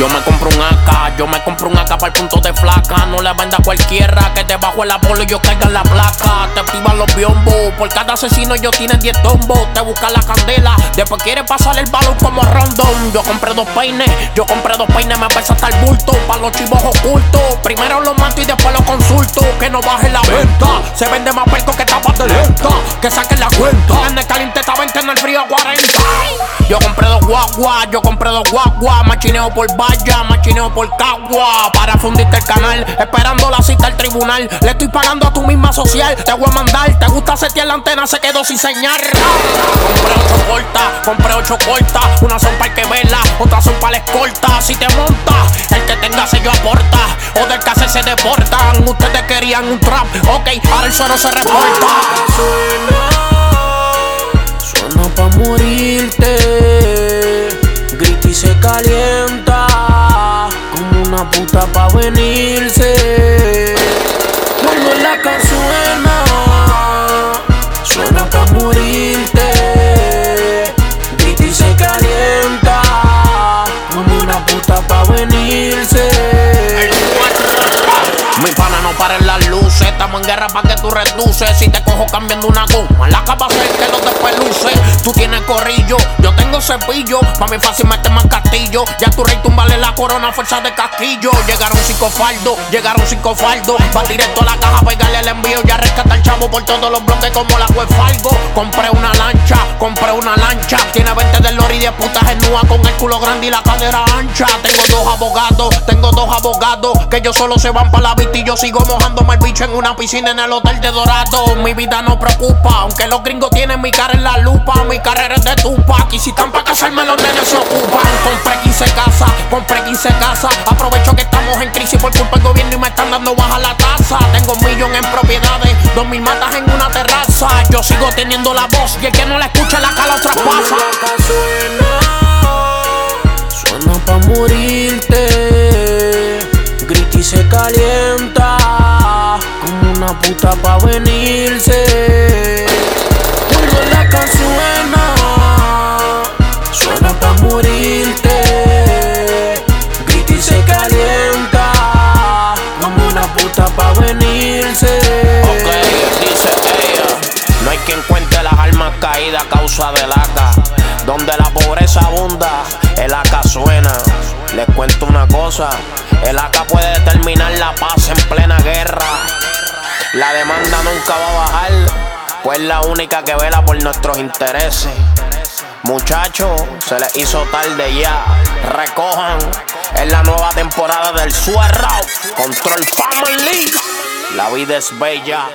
Yo me compro un AK, yo me compro un AK para el punto de flaca. No le venda a cualquiera que te bajo el apolo y yo caiga en la placa. Te activan los biombos, por cada asesino yo tiene 10 tombos. Te busca la candela, después quiere pasar el balón como rondón. Yo compré dos peines, yo compré dos peines, me pesa hasta el bulto. Para los chivos ocultos, primero los mato y después los consulto. Que no baje la venta, se vende más perco que tapas de lenta. Que saquen la cuenta, en el caliente está 20, en el frío 40. Yo compré dos guaguas, yo compré dos guaguas, machineo por valla, machineo por cagua. Para fundirte el canal, esperando la cita al tribunal. Le estoy pagando a tu misma social, te voy a mandar. Te gusta setear la antena, se quedó sin señal. Compré ocho cortas, compré ocho cortas. Una son para que vela, otras son para la escolta. Si te montas, el que tenga sello aporta. O del que se deportan. Ustedes querían un trap, ok, ahora el suelo se reporta. Pa' morirte. Grita y se calienta. Como una puta pa' venirse. Cuando la suena, suena pa' morirte. Y se calienta. Como una puta pa' venirse. Mi pana no para en las luces, estamos en guerra para que tú reduces. Si te cojo cambiando una goma, la capa que no te peluce. Tú tienes corrillo, yo tengo cepillo. Pa' mí fácil meter más castillo. Ya tu rey tumbale la corona, fuerza de casquillo. Llegaron cinco faldos, llegaron cinco faldos. Va directo a la caja, pegarle el envío. Ya rescata el chavo por todos los bloques como la web Falgo. Compré una lancha, compré una lancha. Tiene 20 del lori y 10 putas en nua con el culo grande y la cadera ancha. Tengo dos abogados, tengo dos abogados que ellos solo se van para la vista y yo sigo mojándome el bicho en una piscina en el hotel de Dorado. Mi vida no preocupa, aunque los gringos tienen mi cara en la lupa. Mi carrera es de Tupac y si están para casarme los nenes se ocupan. Compré 15 casas, compré 15 casas. Aprovecho que estamos en crisis por culpa del gobierno y me están dando baja la tasa. Tengo un millón en propiedades, dos mil matas en una terraza. Yo sigo teniendo la voz y el que no la escucha la cala otra pasa. Suena pa' morirte. Grita y se calienta. Como una puta pa' venirse. Causa del AK. Donde la pobreza abunda, el AK suena. Les cuento una cosa, el AK puede determinar la paz en plena guerra. La demanda nunca va a bajar, pues es la única que vela por nuestros intereses. Muchachos, se les hizo tarde ya. Recojan, es la nueva temporada del Suerrao. Control Family. La vida es bella.